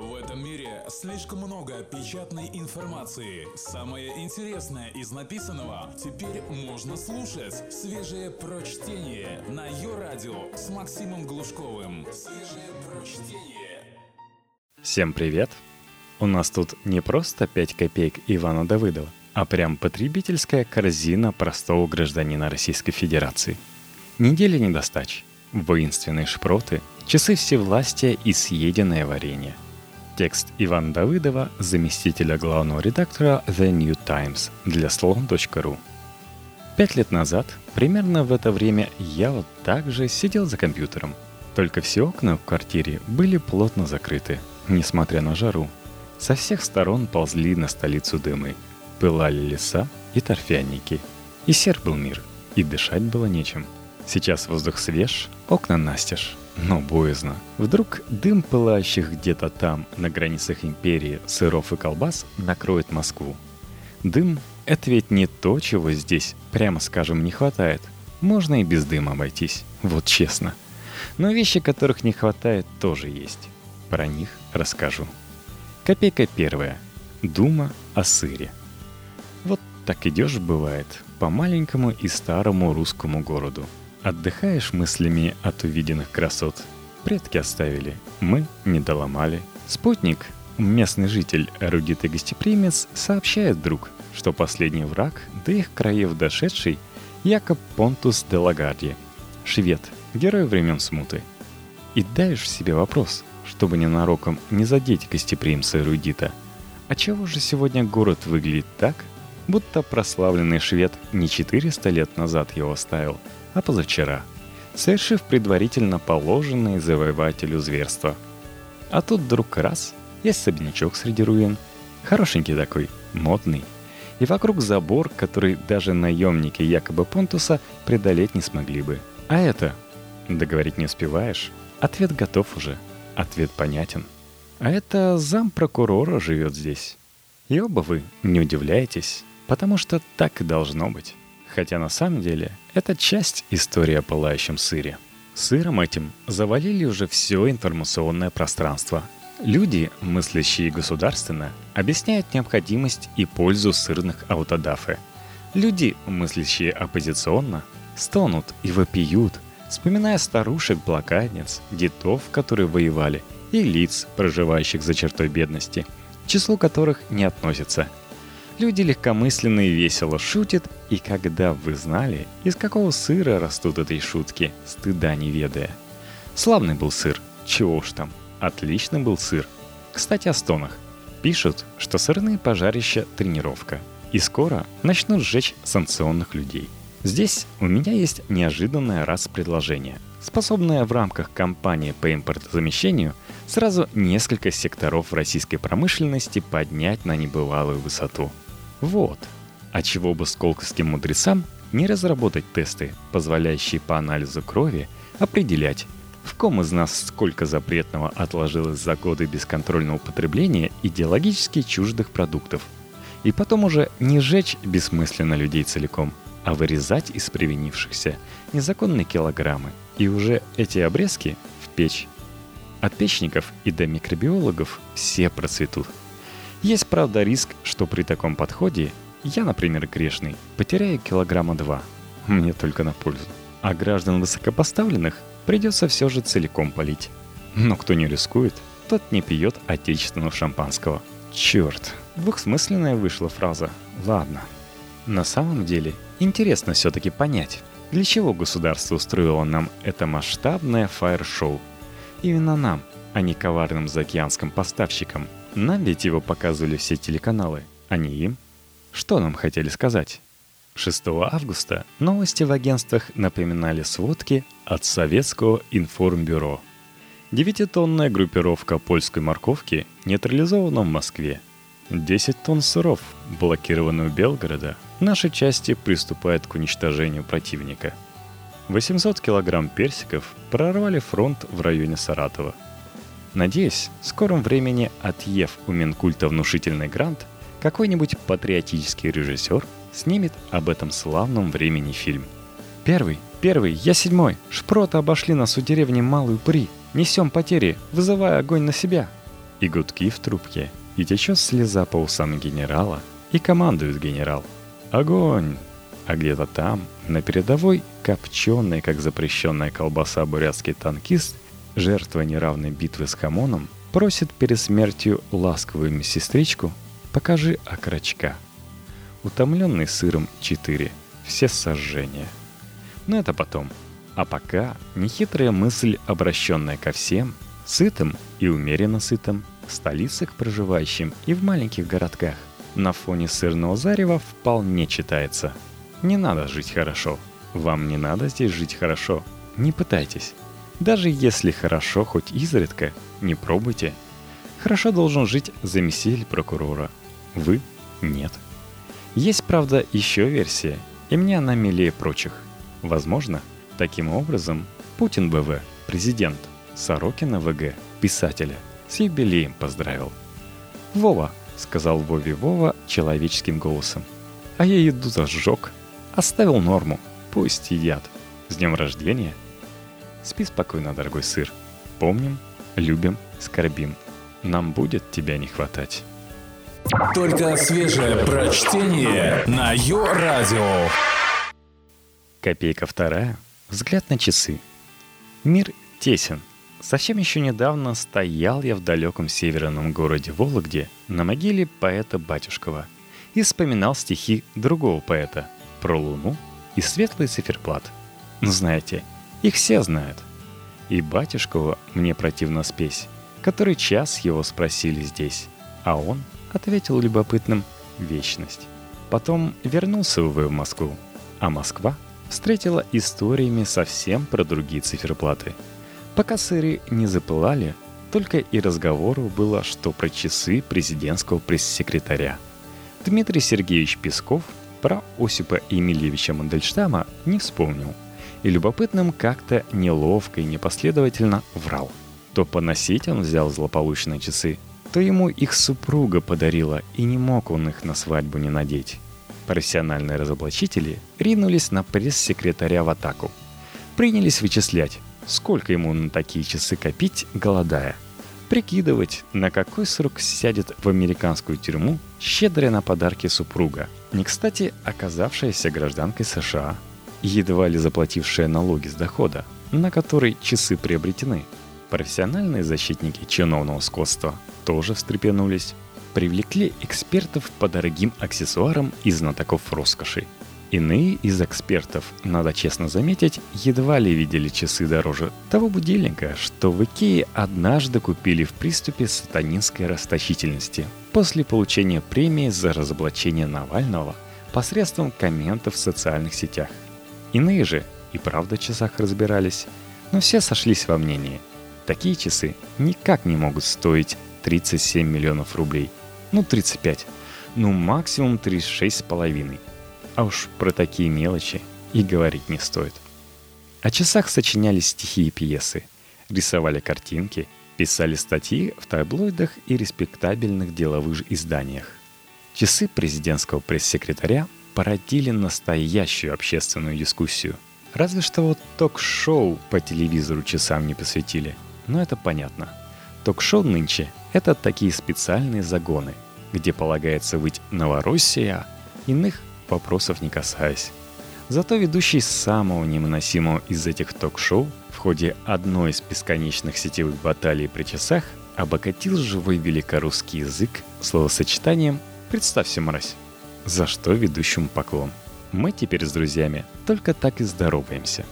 В этом мире слишком много печатной информации. Самое интересное из написанного теперь можно слушать. Свежее прочтение на ее радио с Максимом Глушковым. Свежее прочтение. Всем привет! У нас тут не просто 5 копеек Ивана Давыдова, а прям потребительская корзина простого гражданина Российской Федерации. Неделя недостач, воинственные шпроты, часы всевластия и съеденное варенье – Текст Ивана Давыдова, заместителя главного редактора The New Times для слон.ру. Пять лет назад, примерно в это время, я вот так же сидел за компьютером. Только все окна в квартире были плотно закрыты, несмотря на жару. Со всех сторон ползли на столицу дымы. Пылали леса и торфяники. И сер был мир, и дышать было нечем. Сейчас воздух свеж, окна настежь но боязно. Вдруг дым пылающих где-то там, на границах империи, сыров и колбас накроет Москву. Дым — это ведь не то, чего здесь, прямо скажем, не хватает. Можно и без дыма обойтись, вот честно. Но вещи, которых не хватает, тоже есть. Про них расскажу. Копейка первая. Дума о сыре. Вот так идешь, бывает, по маленькому и старому русскому городу — Отдыхаешь мыслями от увиденных красот. Предки оставили, мы не доломали. Спутник, местный житель, эрудит и гостеприимец, сообщает вдруг, что последний враг, до их краев дошедший, Якоб Понтус де Лагарди, швед, герой времен смуты. И даешь себе вопрос, чтобы ненароком не задеть гостеприимца эрудита. А чего же сегодня город выглядит так, будто прославленный швед не 400 лет назад его оставил – а позавчера, совершив предварительно положенные завоевателю зверства. А тут вдруг раз, есть особнячок среди руин, хорошенький такой, модный, и вокруг забор, который даже наемники якобы Понтуса преодолеть не смогли бы. А это? Договорить не успеваешь? Ответ готов уже. Ответ понятен. А это зам прокурора живет здесь. И оба вы не удивляетесь, потому что так и должно быть. Хотя на самом деле это часть истории о пылающем сыре. Сыром этим завалили уже все информационное пространство. Люди, мыслящие государственно, объясняют необходимость и пользу сырных аутодафе. Люди, мыслящие оппозиционно, стонут и вопиют, вспоминая старушек-блокадниц, детов, которые воевали, и лиц, проживающих за чертой бедности, к числу которых не относятся – Люди легкомысленно и весело шутят, и когда вы знали, из какого сыра растут этой шутки, стыда не ведая. Славный был сыр, чего уж там, отлично был сыр. Кстати, о стонах. Пишут, что сырные пожарища – тренировка, и скоро начнут сжечь санкционных людей. Здесь у меня есть неожиданное раз предложение, способное в рамках кампании по импортозамещению сразу несколько секторов российской промышленности поднять на небывалую высоту – вот. А чего бы сколковским мудрецам не разработать тесты, позволяющие по анализу крови определять, в ком из нас сколько запретного отложилось за годы бесконтрольного употребления идеологически чуждых продуктов. И потом уже не сжечь бессмысленно людей целиком, а вырезать из привинившихся незаконные килограммы. И уже эти обрезки в печь. От печников и до микробиологов все процветут – есть, правда, риск, что при таком подходе я, например, грешный, потеряю килограмма два. Мне только на пользу. А граждан высокопоставленных придется все же целиком полить. Но кто не рискует, тот не пьет отечественного шампанского. Черт, двухсмысленная вышла фраза. Ладно. На самом деле, интересно все-таки понять, для чего государство устроило нам это масштабное фаер-шоу. Именно нам, а не коварным заокеанским поставщикам – нам ведь его показывали все телеканалы, а не им. Что нам хотели сказать? 6 августа новости в агентствах напоминали сводки от Советского информбюро. Девятитонная группировка польской морковки нейтрализована в Москве. 10 тонн сыров, блокированы у Белгорода, наши части приступают к уничтожению противника. 800 килограмм персиков прорвали фронт в районе Саратова – Надеюсь, в скором времени, отъев у Минкульта внушительный грант, какой-нибудь патриотический режиссер снимет об этом славном времени фильм. Первый, первый, я седьмой. Шпроты обошли нас у деревни Малую При. Несем потери, вызывая огонь на себя. и гудки в трубке, и течет слеза по усам генерала, и командует генерал. Огонь! А где-то там, на передовой, копченый, как запрещенная колбаса бурятский танкист, жертва неравной битвы с Хамоном, просит перед смертью ласковую медсестричку «Покажи окорочка». Утомленный сыром 4. Все сожжения. Но это потом. А пока нехитрая мысль, обращенная ко всем, сытым и умеренно сытым, в столицах проживающим и в маленьких городках, на фоне сырного зарева вполне читается – не надо жить хорошо. Вам не надо здесь жить хорошо. Не пытайтесь. Даже если хорошо хоть изредка, не пробуйте. Хорошо должен жить заместитель прокурора. Вы – нет. Есть, правда, еще версия, и мне она милее прочих. Возможно, таким образом Путин БВ, президент, Сорокина ВГ, писателя, с юбилеем поздравил. «Вова», — сказал Вове Вова человеческим голосом, — «а я еду зажег». Оставил норму. Пусть едят. С днем рождения. Спи спокойно, дорогой сыр. Помним, любим, скорбим. Нам будет тебя не хватать. Только свежее прочтение на Йо-Радио. Копейка вторая. Взгляд на часы. Мир тесен. Совсем еще недавно стоял я в далеком северном городе Вологде на могиле поэта Батюшкова и вспоминал стихи другого поэта – про Луну и светлый циферблат. Ну, знаете, их все знают. И батюшкова мне противно спесь, который час его спросили здесь, а он ответил любопытным «Вечность». Потом вернулся увы в Москву, а Москва встретила историями совсем про другие циферблаты. Пока сыры не запылали, только и разговору было, что про часы президентского пресс-секретаря. Дмитрий Сергеевич Песков – про Осипа Емельевича Мандельштама не вспомнил. И любопытным как-то неловко и непоследовательно врал. То поносить он взял злополучные часы, то ему их супруга подарила, и не мог он их на свадьбу не надеть. Профессиональные разоблачители ринулись на пресс-секретаря в атаку. Принялись вычислять, сколько ему на такие часы копить, голодая. Прикидывать, на какой срок сядет в американскую тюрьму, щедрая на подарки супруга – не кстати оказавшаяся гражданкой США, едва ли заплатившая налоги с дохода, на который часы приобретены. Профессиональные защитники чиновного скотства тоже встрепенулись, привлекли экспертов по дорогим аксессуарам и знатоков роскоши. Иные из экспертов, надо честно заметить, едва ли видели часы дороже того будильника, что в Икее однажды купили в приступе сатанинской расточительности после получения премии за разоблачение Навального посредством комментов в социальных сетях. Иные же и правда в часах разбирались, но все сошлись во мнении. Такие часы никак не могут стоить 37 миллионов рублей. Ну, 35. Ну, максимум 36 с половиной. А уж про такие мелочи и говорить не стоит. О часах сочинялись стихи и пьесы, рисовали картинки, писали статьи в таблоидах и респектабельных деловых изданиях. Часы президентского пресс-секретаря породили настоящую общественную дискуссию. Разве что вот ток-шоу по телевизору часам не посвятили. Но это понятно. Ток-шоу нынче — это такие специальные загоны, где полагается быть Новороссия, иных вопросов не касаясь. Зато ведущий самого невыносимого из этих ток-шоу в ходе одной из бесконечных сетевых баталий при часах обогатил живой великорусский язык словосочетанием «Представься, мразь», за что ведущему поклон. Мы теперь с друзьями только так и здороваемся.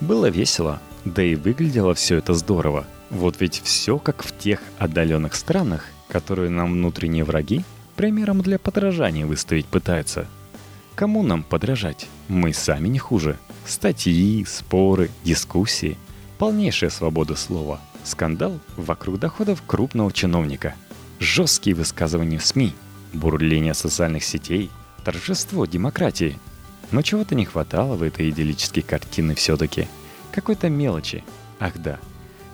Было весело, да и выглядело все это здорово. Вот ведь все как в тех отдаленных странах, которые нам внутренние враги примером для подражания выставить пытаются – Кому нам подражать? Мы сами не хуже. Статьи, споры, дискуссии. Полнейшая свобода слова. Скандал вокруг доходов крупного чиновника. Жесткие высказывания в СМИ. Бурление социальных сетей. Торжество демократии. Но чего-то не хватало в этой идиллической картины все-таки. Какой-то мелочи. Ах да.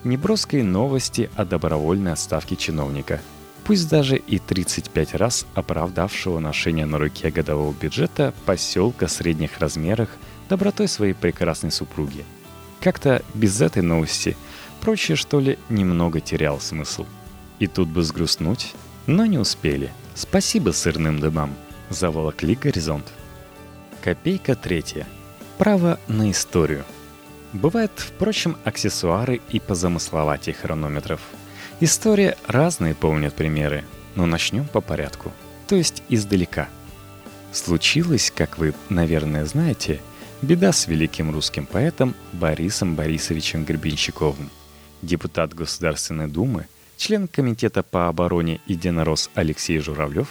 Неброской новости о добровольной отставке чиновника – пусть даже и 35 раз оправдавшего ношение на руке годового бюджета поселка средних размерах добротой своей прекрасной супруги. Как-то без этой новости прочее, что ли, немного терял смысл. И тут бы сгрустнуть, но не успели. Спасибо сырным дымам. Заволокли горизонт. Копейка третья. Право на историю. Бывают, впрочем, аксессуары и позамысловатее хронометров. История разные помнят примеры, но начнем по порядку, то есть издалека. Случилось, как вы, наверное, знаете, беда с великим русским поэтом Борисом Борисовичем Гребенщиковым. Депутат Государственной Думы, член Комитета по обороне «Единорос» Алексей Журавлев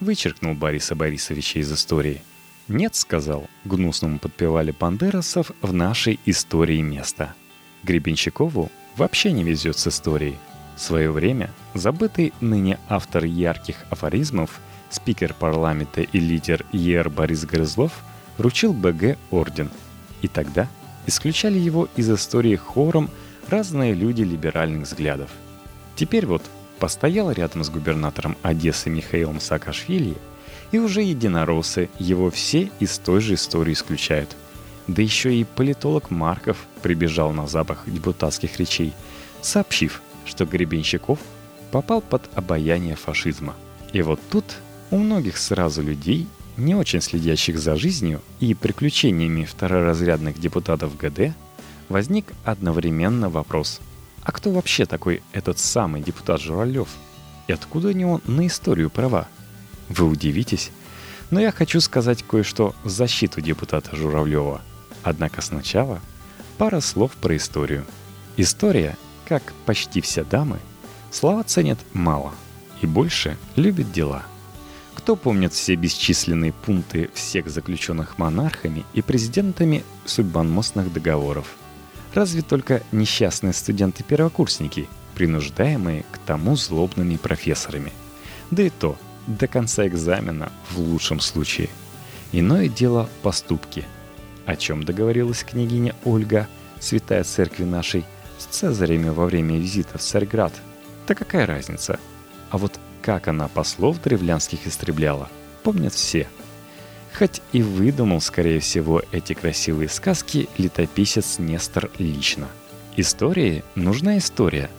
вычеркнул Бориса Борисовича из истории – «Нет», — сказал, гнусному подпевали бандерасов в нашей истории места. Гребенщикову вообще не везет с историей. В свое время забытый ныне автор ярких афоризмов, спикер парламента и лидер ЕР Борис Грызлов вручил БГ орден. И тогда исключали его из истории хором разные люди либеральных взглядов. Теперь вот постоял рядом с губернатором Одессы Михаилом Саакашвили – и уже единороссы его все из той же истории исключают. Да еще и политолог Марков прибежал на запах депутатских речей, сообщив, что Гребенщиков попал под обаяние фашизма. И вот тут у многих сразу людей, не очень следящих за жизнью и приключениями второразрядных депутатов ГД, возник одновременно вопрос. А кто вообще такой этот самый депутат Журавлев? И откуда у него на историю права? Вы удивитесь, но я хочу сказать кое-что в защиту депутата Журавлева. Однако сначала пара слов про историю. История, как почти все дамы, слова ценят мало и больше любит дела. Кто помнит все бесчисленные пункты всех заключенных монархами и президентами судьбоносных договоров? Разве только несчастные студенты-первокурсники, принуждаемые к тому злобными профессорами. Да и то – до конца экзамена в лучшем случае. Иное дело поступки. О чем договорилась княгиня Ольга, святая церкви нашей, Цезарями во время визита в Царьград? Да какая разница? А вот как она послов древлянских истребляла, помнят все. Хоть и выдумал, скорее всего, эти красивые сказки летописец Нестор лично. Истории нужна история,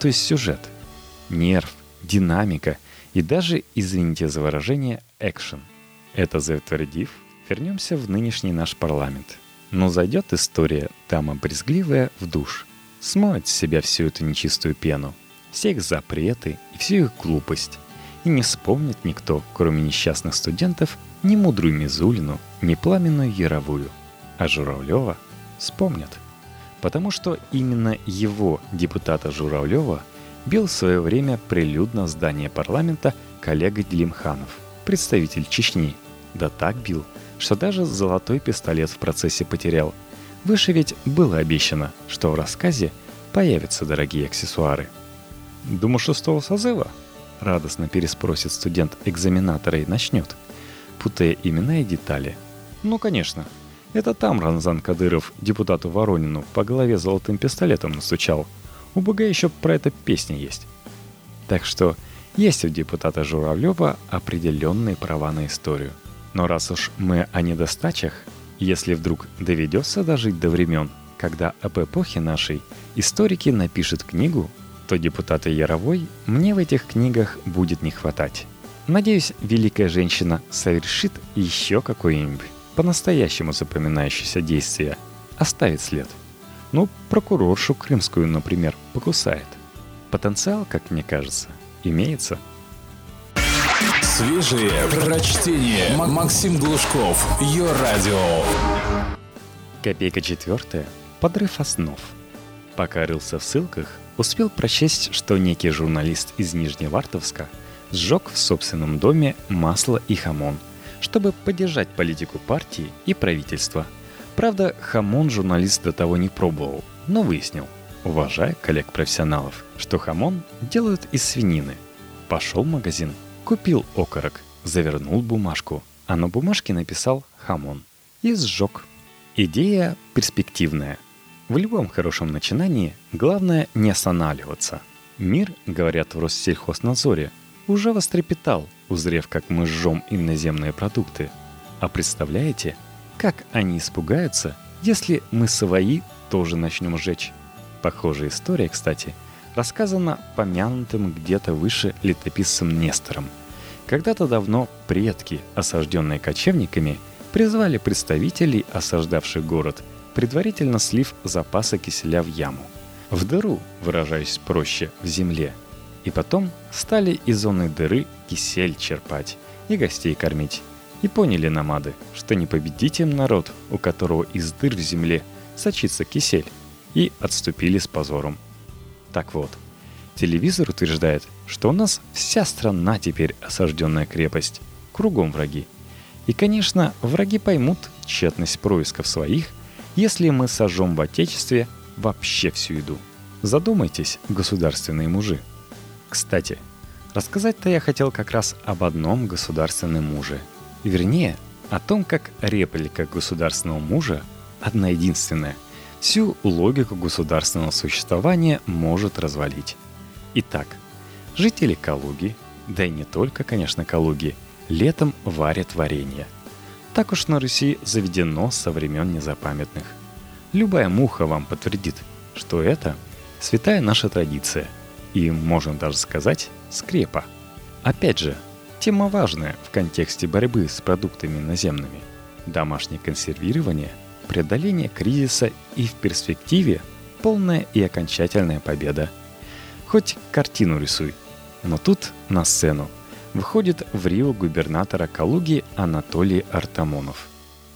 то есть сюжет. Нерв, динамика – и даже, извините за выражение, экшен. Это затвердив, вернемся в нынешний наш парламент. Но зайдет история «Дама брезгливая» в душ. Смоет с себя всю эту нечистую пену, все их запреты и всю их глупость. И не вспомнит никто, кроме несчастных студентов, ни мудрую Мизулину, ни пламенную Яровую. А Журавлева вспомнят. Потому что именно его, депутата Журавлева, бил в свое время прилюдно здание парламента коллега Делимханов, представитель Чечни. Да так бил, что даже золотой пистолет в процессе потерял. Выше ведь было обещано, что в рассказе появятся дорогие аксессуары. «Думаю, шестого созыва?» — радостно переспросит студент-экзаменатора и начнет, путая имена и детали. «Ну, конечно. Это там Ранзан Кадыров депутату Воронину по голове золотым пистолетом настучал», у БГ еще про это песня есть. Так что есть у депутата Журавлева определенные права на историю. Но раз уж мы о недостачах, если вдруг доведется дожить до времен, когда об эпохе нашей историки напишут книгу, то депутата Яровой мне в этих книгах будет не хватать. Надеюсь, великая женщина совершит еще какое-нибудь по-настоящему запоминающееся действие, оставит след – ну, прокуроршу крымскую, например, покусает. Потенциал, как мне кажется, имеется. Свежие прочтение. Максим Глушков. Ее радио. Копейка четвертая. Подрыв основ. Пока рылся в ссылках, успел прочесть, что некий журналист из Нижневартовска сжег в собственном доме масло и хамон, чтобы поддержать политику партии и правительства – Правда, хамон журналист до того не пробовал, но выяснил, уважая коллег-профессионалов, что хамон делают из свинины. Пошел в магазин, купил окорок, завернул бумажку, а на бумажке написал «хамон» и сжег. Идея перспективная. В любом хорошем начинании главное не останавливаться. Мир, говорят в Россельхознадзоре, уже вострепетал, узрев, как мы жжем иноземные продукты. А представляете, как они испугаются, если мы свои тоже начнем жечь? Похожая история, кстати, рассказано помянутым где-то выше летописцем Нестором. Когда-то давно предки, осажденные кочевниками, призвали представителей, осаждавших город, предварительно слив запасы киселя в яму. В дыру, выражаясь проще, в земле. И потом стали из зоны дыры кисель черпать и гостей кормить. И поняли намады, что не победить им народ, у которого из дыр в земле сочится кисель, и отступили с позором. Так вот, телевизор утверждает, что у нас вся страна теперь осажденная крепость, кругом враги. И, конечно, враги поймут тщетность происков своих, если мы сожжем в Отечестве вообще всю еду. Задумайтесь, государственные мужи. Кстати, рассказать-то я хотел как раз об одном государственном муже – Вернее, о том, как реплика государственного мужа, одна единственная, всю логику государственного существования может развалить. Итак, жители Калуги, да и не только, конечно, Калуги, летом варят варенье. Так уж на Руси заведено со времен незапамятных. Любая муха вам подтвердит, что это святая наша традиция, и, можно даже сказать, скрепа. Опять же, Тема важная в контексте борьбы с продуктами наземными. Домашнее консервирование, преодоление кризиса и в перспективе полная и окончательная победа. Хоть картину рисуй. Но тут на сцену выходит в Рио губернатора Калуги Анатолий Артамонов.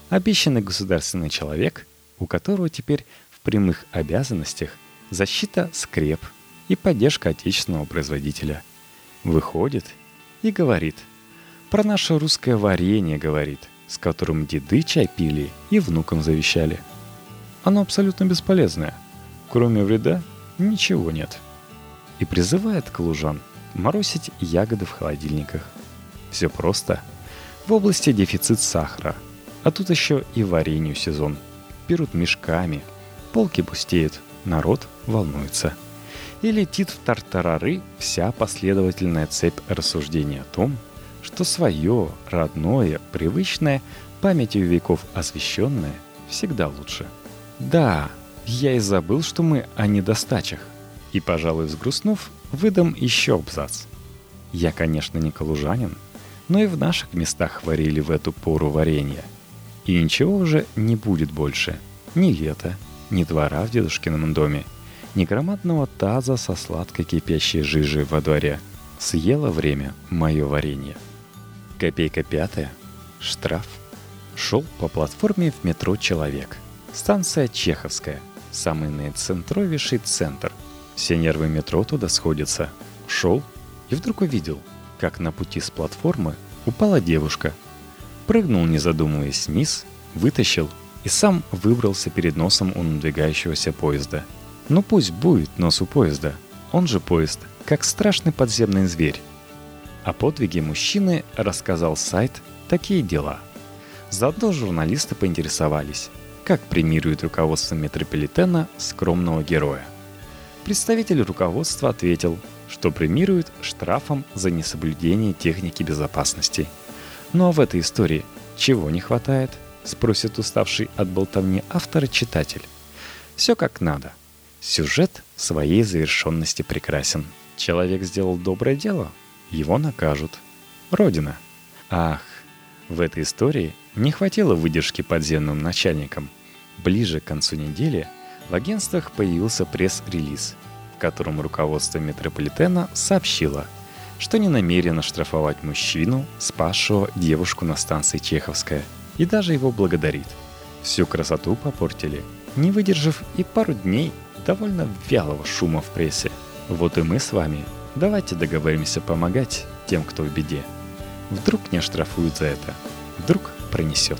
Обещанный государственный человек, у которого теперь в прямых обязанностях защита скреп и поддержка отечественного производителя. Выходит и говорит. Про наше русское варенье говорит, с которым деды чай пили и внукам завещали. Оно абсолютно бесполезное. Кроме вреда ничего нет. И призывает калужан морозить ягоды в холодильниках. Все просто. В области дефицит сахара. А тут еще и варенью сезон. Берут мешками. Полки пустеют. Народ волнуется и летит в тартарары вся последовательная цепь рассуждений о том, что свое, родное, привычное, памятью веков освященное всегда лучше. Да, я и забыл, что мы о недостачах. И, пожалуй, взгрустнув, выдам еще абзац. Я, конечно, не калужанин, но и в наших местах варили в эту пору варенье. И ничего уже не будет больше. Ни лета, ни двора в дедушкином доме – ни громадного таза со сладкой кипящей жижей во дворе. Съело время мое варенье. Копейка пятая. Штраф. Шел по платформе в метро «Человек». Станция Чеховская. Самый наицентровейший центр. Все нервы метро туда сходятся. Шел и вдруг увидел, как на пути с платформы упала девушка. Прыгнул, не задумываясь, вниз, вытащил и сам выбрался перед носом у надвигающегося поезда – ну пусть будет нос у поезда. Он же поезд, как страшный подземный зверь. О подвиге мужчины рассказал сайт «Такие дела». Заодно журналисты поинтересовались, как премирует руководство метрополитена скромного героя. Представитель руководства ответил, что премирует штрафом за несоблюдение техники безопасности. Ну а в этой истории чего не хватает? Спросит уставший от болтовни автора читатель. Все как надо. Сюжет своей завершенности прекрасен. Человек сделал доброе дело, его накажут. Родина. Ах, в этой истории не хватило выдержки подземным начальникам. Ближе к концу недели в агентствах появился пресс-релиз, в котором руководство метрополитена сообщило, что не намерено штрафовать мужчину, спасшего девушку на станции Чеховская, и даже его благодарит. Всю красоту попортили, не выдержав и пару дней довольно вялого шума в прессе. Вот и мы с вами. Давайте договоримся помогать тем, кто в беде. Вдруг не оштрафуют за это. Вдруг пронесет.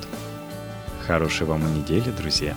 Хорошей вам недели, друзья.